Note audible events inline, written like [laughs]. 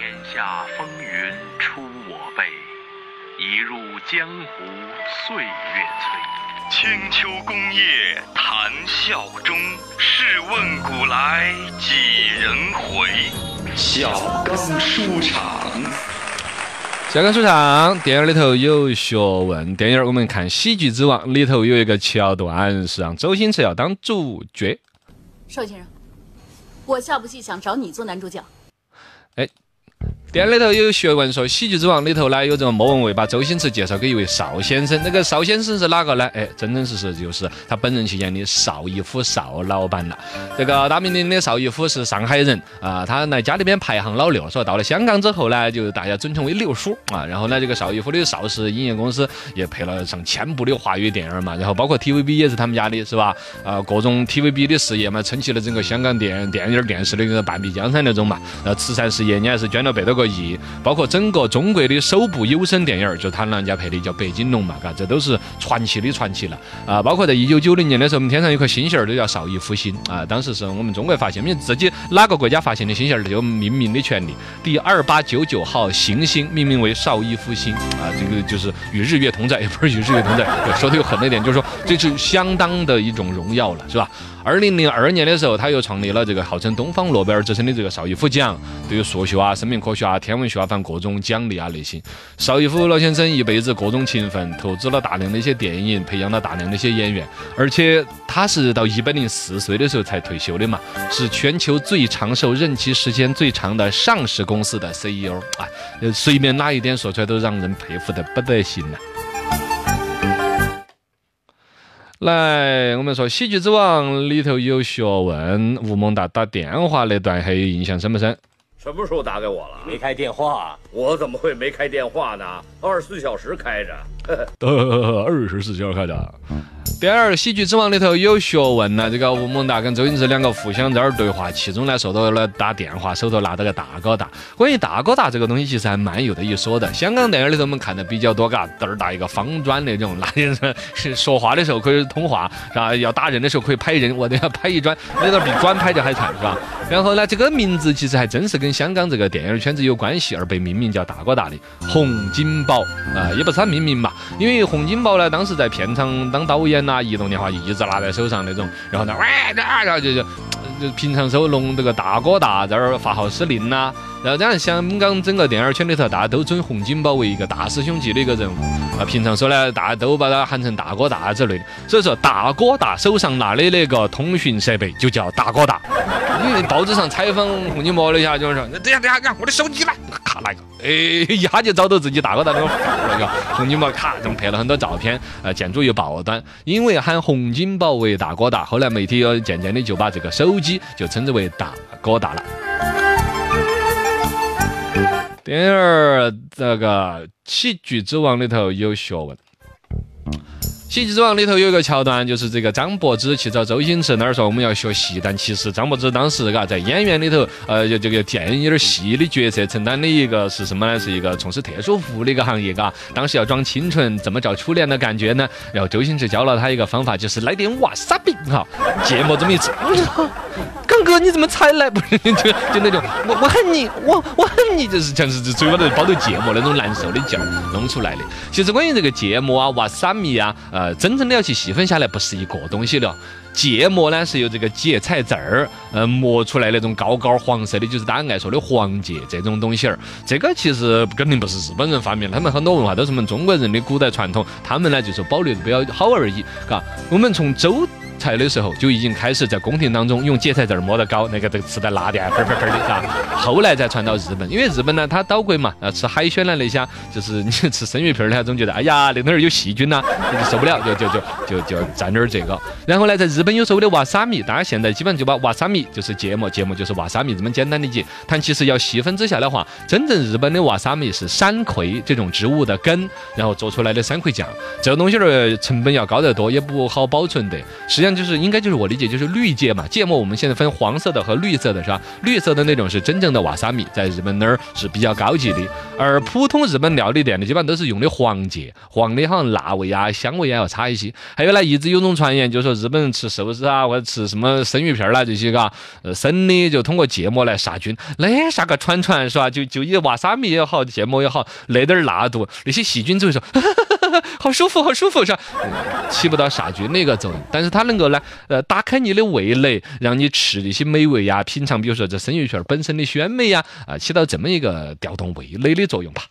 天下风云出我辈，一入江湖岁月催。青丘宫夜谈笑中，试问古来几人回？小刚书场。小刚书场电影里头有学问，电影我们看《喜剧之王》里头有一个桥段是让周星驰要当主角。邵先生，我下部戏想找你做男主角。哎，电影里头有学问说，《喜剧之王》里头呢有这个莫文蔚把周星驰介绍给一位邵先生，那个邵先生是哪个呢？哎，真真实实就是他本人去演的邵逸夫邵老板了。这个大名鼎鼎的邵逸夫是上海人啊，他来家里边排行老六，说到了香港之后呢，就大家尊称为六叔啊。然后呢，这个邵逸夫的邵氏影业公司也拍了上千部的华语电影嘛，然后包括 TVB 也是他们家的，是吧？啊，各种 TVB 的事业嘛，撑起了整个香港电电影电视的一个半壁江山那种嘛。然后慈善事业，你还是捐了百多个个亿。包括整个中国的首部有声电影，就他娘家拍的，叫《北京龙》嘛，嘎，这都是传奇的传奇了啊！包括在一九九零年的时候，我们天上有颗星星儿，都叫邵逸夫星啊，当时是我们中国发现，因为自己哪个国家发现的星星儿就有命名的权利。第二八九九号行星命名为邵逸夫星啊，这个就是与日月同在，也不是与日月同在，[laughs] 说的又狠了一点，就是说这是相当的一种荣耀了，是吧？二零零二年的时候，他又创立了这个号称“东方诺贝尔”之称的这个邵逸夫奖，对于数学啊、生命科学啊、天文学啊，反正各种奖励啊那些。邵逸夫老先生一辈子各种勤奋，投资了大量的一些电影，培养了大量的一些演员，而且他是到一百零四岁的时候才退休的嘛，是全球最长寿、任期时间最长的上市公司的 CEO 啊，随便哪一点说出来都让人佩服的不得行了。来，我们说《喜剧之王》里头有学问，吴孟达打电话那段还有印象深不深？什么时候打给我了？没开电话，我怎么会没开电话呢？二十四小时开着。[laughs] 呃，二十四小时开着。电影《喜剧之王》里头有学问呢，这个吴孟达跟周星驰两个互相在那儿对话，其中呢说到了打电话，手头拿到个大哥大。关于大哥大这个东西，其实还蛮有的一说的。香港电影里头我们看的比较多，嘎，嘚儿大一个方砖那种，那人是说话的时候可以通话，是吧？要打人的时候可以拍人，我都要拍一砖，那个比砖拍的还惨，是吧？然后呢，这个名字其实还真是跟香港这个电影圈子有关系，而被命名叫大哥大的洪金宝啊，也不是他命名嘛，因为洪金宝呢，当时在片场当导演呐，移动电话一直拿在手上那种，然后呢，喂，然后就就就平常时候弄这个大哥大在那儿发号施令呐，然后这样香港整个电影圈里头，大家都尊洪金宝为一个大师兄级的一个人物啊，平常说呢，大家都把他喊成大哥大之类的，所以说大哥大手上拿的那个通讯设备就叫大哥大。因为报纸上采访洪金宝了一下，就是说，等下等下，看我的手机来，哎，一下就找到自己大哥大那个号了，个洪金宝咔，这么拍了很多照片，呃，建筑又爆端，因为喊洪金宝为大哥大，后来媒体又渐渐的就把这个手机就称之为大哥大了。电影这个《喜剧之王》里头有学问。《喜剧之王》里头有一个桥段，就是这个张柏芝去找周星驰那儿说我们要学戏，但其实张柏芝当时嘎在演员里头，呃，就这个电影戏的角色承担的一个是什么呢？是一个从事特殊服务的一个行业，嘎。当时要装清纯，怎么找初恋的感觉呢？然后周星驰教了他一个方法，就是来点瓦萨比，哈，芥末这么一吃。哥，你怎么才来？不是 [laughs] 就就那种我我恨你，我我恨你，就是像是嘴巴头包着芥末那种难受的劲儿弄出来的。其实关于这个芥末啊、瓦萨米啊，呃，真正的要去细分下来，不是一个东西了。芥末呢是由这个芥菜籽儿呃磨出来那种高高黄色的，就是大家爱说的黄芥这种东西儿。这个其实肯定不是日本人发明，他们很多文化都是我们中国人的古代传统，他们呢就是保留的比较好而已。嘎，我们从周。菜的时候就已经开始在宫廷当中用芥菜籽儿磨得高，那个都吃的辣的啊，喷喷喷的，是吧？后来再传到日本，因为日本呢，它岛国嘛，啊，吃海鲜呢那些，就是你吃生鱼片儿呢，总觉得哎呀，那哪儿有细菌呐，就受不了，就就就就就蘸点儿这个。然后呢，在日本有所谓的瓦萨米，大家现在基本上就把瓦萨米就是芥末，芥末就是瓦萨米这么简单理解。但其实要细分之下的话，真正日本的瓦萨米是山葵这种植物的根，然后做出来的山葵酱，这个东西儿成本要高得多，也不好保存的。实际上。就是应该就是我理解就是绿芥嘛，芥末我们现在分黄色的和绿色的是吧？绿色的那种是真正的瓦萨米，在日本那儿是比较高级的，而普通日本料理店的基本上都是用的黄芥，黄的好像辣味啊、香味也要差一些。还有呢，一直有种传言，就说日本人吃寿司啊或者吃什么生鱼片儿啦这些，嘎，呃，生的就通过芥末来杀菌，那啥个串串是吧？就就以瓦萨米也好，芥末也好，那点儿辣度，那些细菌就会说，好舒服，好舒服是吧？[laughs] 起不到杀菌的一个作用，但是它能够呢，呃，打开你的味蕾，让你吃那些美味呀，品尝比如说这生鱼片本身的鲜美呀，啊，起到这么一个调动味蕾的作用吧。